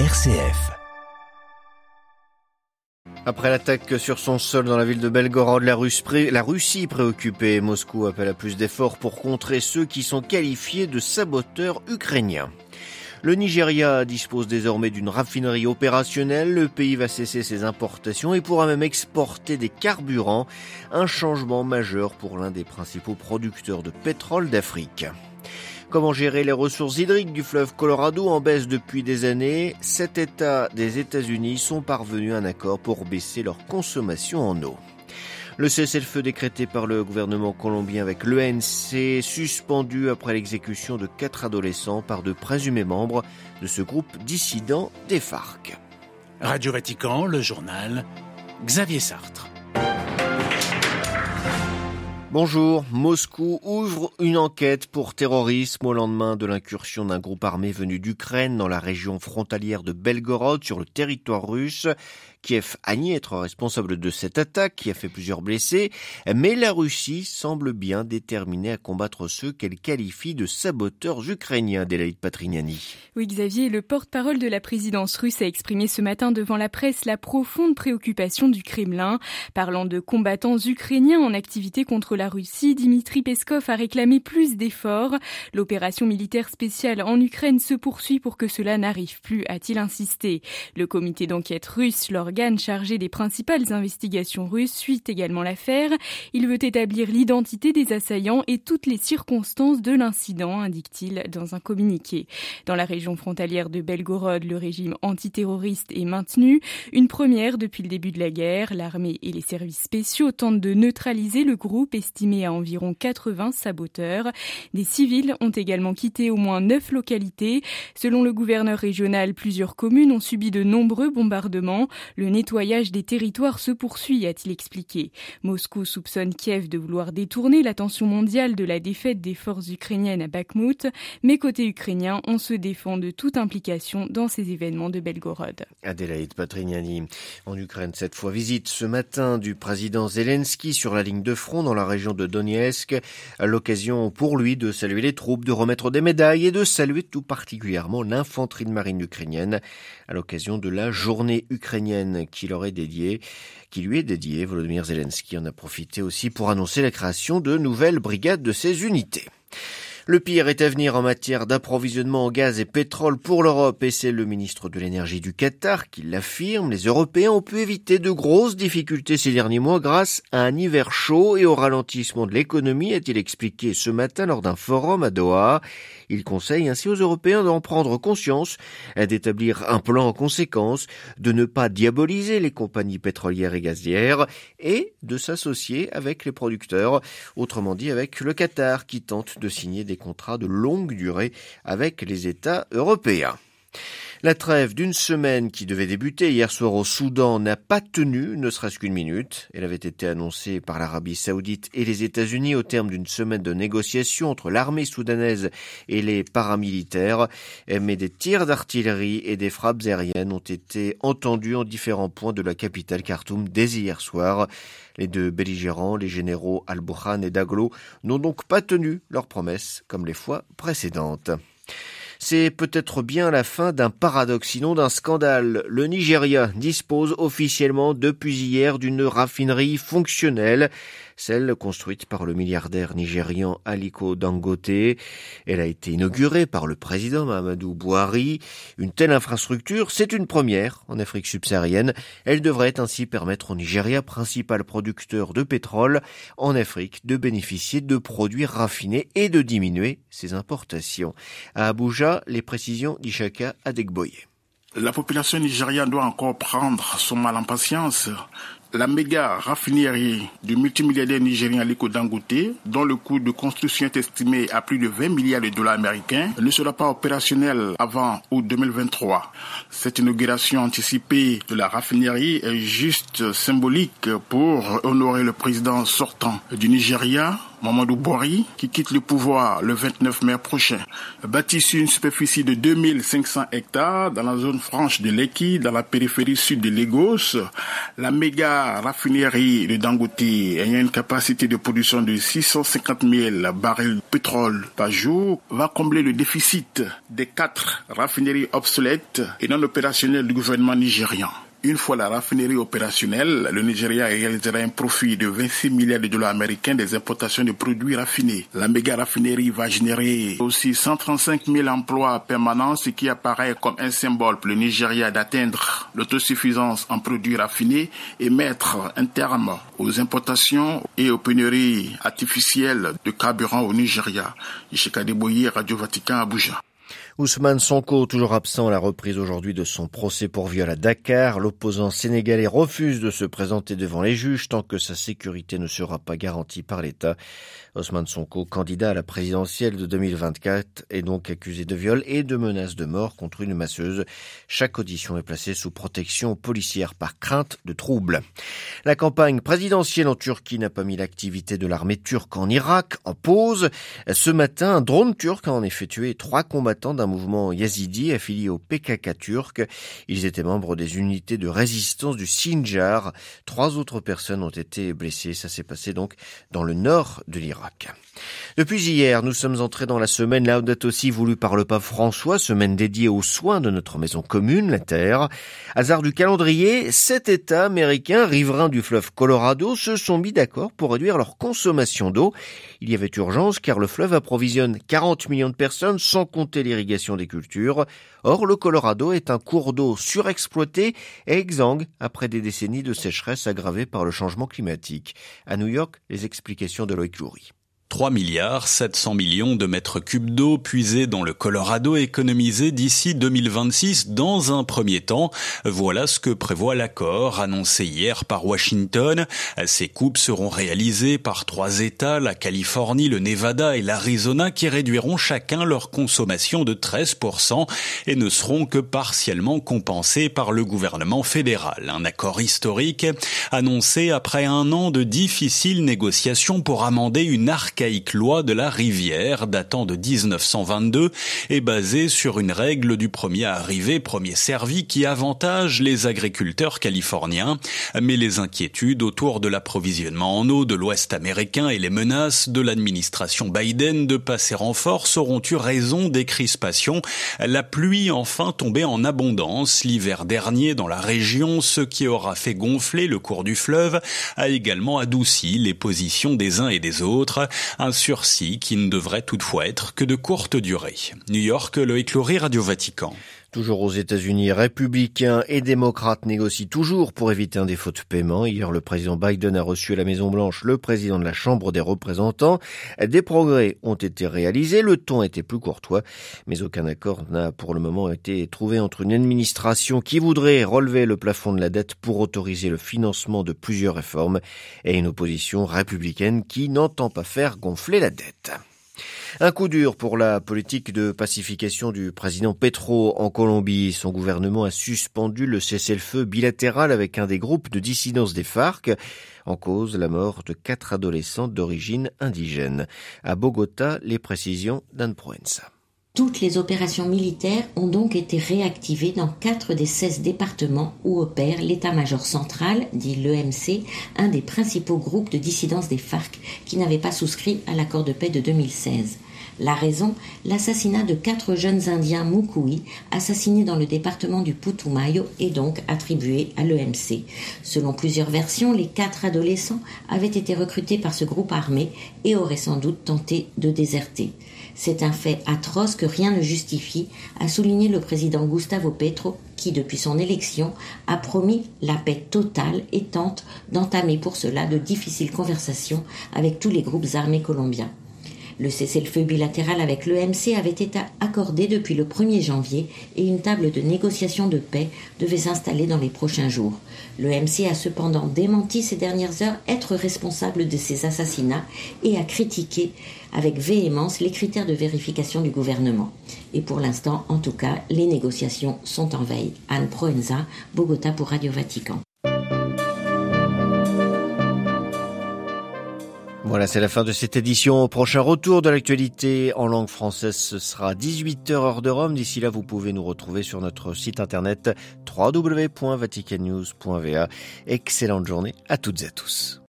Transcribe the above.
RCF. Après l'attaque sur son sol dans la ville de Belgorod, la, Russie préoccupée, Moscou appelle à plus d'efforts pour contrer ceux qui sont qualifiés de saboteurs ukrainiens. Le Nigeria dispose désormais d'une raffinerie opérationnelle, le pays va cesser ses importations et pourra même exporter des carburants, un changement majeur pour l'un des principaux producteurs de pétrole d'Afrique. Comment gérer les ressources hydriques du fleuve Colorado en baisse depuis des années Sept États des États-Unis sont parvenus à un accord pour baisser leur consommation en eau. Le cessez-le-feu décrété par le gouvernement colombien avec l'ENC suspendu après l'exécution de quatre adolescents par de présumés membres de ce groupe dissident des FARC. Radio Vatican, le journal Xavier Sartre. Bonjour, Moscou ouvre une enquête pour terrorisme au lendemain de l'incursion d'un groupe armé venu d'Ukraine dans la région frontalière de Belgorod sur le territoire russe. Kiev a nié être responsable de cette attaque qui a fait plusieurs blessés, mais la Russie semble bien déterminée à combattre ceux qu'elle qualifie de saboteurs ukrainiens, Delaïde Patrignani. Oui, Xavier, le porte-parole de la présidence russe a exprimé ce matin devant la presse la profonde préoccupation du Kremlin. Parlant de combattants ukrainiens en activité contre la Russie, Dimitri Peskov a réclamé plus d'efforts. L'opération militaire spéciale en Ukraine se poursuit pour que cela n'arrive plus, a-t-il insisté. Le comité d'enquête russe, l'organe chargé des principales investigations russes, suit également l'affaire. Il veut établir l'identité des assaillants et toutes les circonstances de l'incident, indique-t-il dans un communiqué. Dans la région frontalière de Belgorod, le régime antiterroriste est maintenu. Une première depuis le début de la guerre. L'armée et les services spéciaux tentent de neutraliser le groupe estimé à environ 80 saboteurs. Des civils ont également quitté au moins neuf localités. Selon le gouverneur régional, plusieurs communes ont subi de nombreux bombardements. Le nettoyage des territoires se poursuit, a-t-il expliqué. Moscou soupçonne Kiev de vouloir détourner l'attention mondiale de la défaite des forces ukrainiennes à Bakhmut, mais côté ukrainien, on se défend de toute implication dans ces événements de Belgorod. Adélaïde Patrignani. En Ukraine, cette fois, visite ce matin du président Zelensky sur la ligne de front dans la région de Donetsk. L'occasion pour lui de saluer les troupes, de remettre des médailles et de saluer tout particulièrement l'infanterie de marine ukrainienne à l'occasion de la journée ukrainienne qui lui est dédiée. Volodymyr Zelensky en a profité aussi pour annoncer la création de nouvelles brigades de ces unités. Le pire est à venir en matière d'approvisionnement en gaz et pétrole pour l'Europe et c'est le ministre de l'énergie du Qatar qui l'affirme. Les Européens ont pu éviter de grosses difficultés ces derniers mois grâce à un hiver chaud et au ralentissement de l'économie, a-t-il expliqué ce matin lors d'un forum à Doha. Il conseille ainsi aux Européens d'en prendre conscience, d'établir un plan en conséquence, de ne pas diaboliser les compagnies pétrolières et gazières et de s'associer avec les producteurs, autrement dit avec le Qatar qui tente de signer des contrats de longue durée avec les États européens. La trêve d'une semaine qui devait débuter hier soir au Soudan n'a pas tenu, ne serait-ce qu'une minute. Elle avait été annoncée par l'Arabie saoudite et les États-Unis au terme d'une semaine de négociations entre l'armée soudanaise et les paramilitaires. Mais des tirs d'artillerie et des frappes aériennes ont été entendus en différents points de la capitale Khartoum dès hier soir. Les deux belligérants, les généraux Al-Burhan et Daglo, n'ont donc pas tenu leurs promesses comme les fois précédentes. C'est peut-être bien la fin d'un paradoxe, sinon d'un scandale. Le Nigeria dispose officiellement depuis hier d'une raffinerie fonctionnelle, celle construite par le milliardaire nigérian Aliko Dangote. Elle a été inaugurée par le président Mahamadou Bouhari. Une telle infrastructure, c'est une première en Afrique subsaharienne. Elle devrait ainsi permettre au Nigeria, principal producteur de pétrole en Afrique, de bénéficier de produits raffinés et de diminuer ses importations. À Abuja, les précisions d'Ishaka Adegboye. La population nigériane doit encore prendre son mal en patience. La méga raffinerie du multimilliardaire nigérien Aliko Dangote, dont le coût de construction est estimé à plus de 20 milliards de dollars américains, ne sera pas opérationnelle avant août 2023. Cette inauguration anticipée de la raffinerie est juste symbolique pour honorer le président sortant du Nigeria, Mamadou Bori, qui quitte le pouvoir le 29 mai prochain. Bâti sur une superficie de 2500 hectares dans la zone franche de Leki, dans la périphérie sud de Lagos, la méga raffinerie de Dangote ayant une capacité de production de 650 000 barils de pétrole par jour va combler le déficit des quatre raffineries obsolètes et non opérationnelles du gouvernement nigérian. Une fois la raffinerie opérationnelle, le Nigeria réalisera un profit de 26 milliards de dollars américains des importations de produits raffinés. La méga raffinerie va générer aussi 135 000 emplois permanents, ce qui apparaît comme un symbole pour le Nigeria d'atteindre l'autosuffisance en produits raffinés et mettre un terme aux importations et aux pénuries artificielles de carburant au Nigeria. Ishika Radio Vatican, Abuja. Ousmane Sonko, toujours absent à la reprise aujourd'hui de son procès pour viol à Dakar, l'opposant sénégalais refuse de se présenter devant les juges tant que sa sécurité ne sera pas garantie par l'État. Ousmane Sonko, candidat à la présidentielle de 2024, est donc accusé de viol et de menaces de mort contre une masseuse. Chaque audition est placée sous protection policière par crainte de troubles. La campagne présidentielle en Turquie n'a pas mis l'activité de l'armée turque en Irak en pause. Ce matin, un drone turc a en effet tué trois combattants un mouvement yazidi affilié au PKK turc. Ils étaient membres des unités de résistance du Sinjar. Trois autres personnes ont été blessées. Ça s'est passé donc dans le nord de l'Irak. Depuis hier, nous sommes entrés dans la semaine Laudato aussi voulue par le pape François, semaine dédiée aux soins de notre maison commune, la Terre. Hasard du calendrier, sept États américains riverains du fleuve Colorado se sont mis d'accord pour réduire leur consommation d'eau. Il y avait urgence car le fleuve approvisionne 40 millions de personnes sans compter l'irrigation des cultures. Or, le Colorado est un cours d'eau surexploité et exsangue après des décennies de sécheresse aggravée par le changement climatique. À New York, les explications de Loïc Loury. 3 milliards 700 millions de mètres cubes d'eau puisés dans le Colorado économisés d'ici 2026 dans un premier temps. Voilà ce que prévoit l'accord annoncé hier par Washington. Ces coupes seront réalisées par trois États, la Californie, le Nevada et l'Arizona qui réduiront chacun leur consommation de 13% et ne seront que partiellement compensées par le gouvernement fédéral. Un accord historique annoncé après un an de difficiles négociations pour amender une arcade loi de la rivière datant de 1922 est basée sur une règle du premier arrivé, premier servi qui avantage les agriculteurs californiens. Mais les inquiétudes autour de l'approvisionnement en eau de l'Ouest américain et les menaces de l'administration Biden de passer en force auront eu raison des crispations. La pluie enfin tombée en abondance l'hiver dernier dans la région, ce qui aura fait gonfler le cours du fleuve, a également adouci les positions des uns et des autres un sursis qui ne devrait toutefois être que de courte durée. New York, Loïc Loury, Radio Vatican. Toujours aux États-Unis, républicains et démocrates négocient toujours pour éviter un défaut de paiement. Hier, le président Biden a reçu à la Maison-Blanche le président de la Chambre des représentants. Des progrès ont été réalisés, le ton était plus courtois, mais aucun accord n'a pour le moment été trouvé entre une administration qui voudrait relever le plafond de la dette pour autoriser le financement de plusieurs réformes et une opposition républicaine qui n'entend pas faire gonfler la dette. Un coup dur pour la politique de pacification du président Petro en Colombie. Son gouvernement a suspendu le cessez-le-feu bilatéral avec un des groupes de dissidence des FARC. En cause, la mort de quatre adolescents d'origine indigène. À Bogota, les précisions d'Anne Proenza. Toutes les opérations militaires ont donc été réactivées dans quatre des 16 départements où opère l'état-major central, dit l'EMC, un des principaux groupes de dissidence des FARC qui n'avait pas souscrit à l'accord de paix de 2016. La raison, l'assassinat de quatre jeunes Indiens Mukui, assassinés dans le département du Putumayo, est donc attribué à l'EMC. Selon plusieurs versions, les quatre adolescents avaient été recrutés par ce groupe armé et auraient sans doute tenté de déserter. C'est un fait atroce que rien ne justifie, a souligné le président Gustavo Petro, qui, depuis son élection, a promis la paix totale et tente d'entamer pour cela de difficiles conversations avec tous les groupes armés colombiens. Le cessez-le-feu bilatéral avec l'EMC avait été accordé depuis le 1er janvier et une table de négociation de paix devait s'installer dans les prochains jours. L'EMC a cependant démenti ces dernières heures être responsable de ces assassinats et a critiqué avec véhémence les critères de vérification du gouvernement. Et pour l'instant, en tout cas, les négociations sont en veille. Anne Proenza, Bogota pour Radio Vatican. Voilà, c'est la fin de cette édition. Prochain retour de l'actualité en langue française, ce sera 18h heure de Rome. D'ici là, vous pouvez nous retrouver sur notre site internet www.vaticannews.va. Excellente journée à toutes et à tous.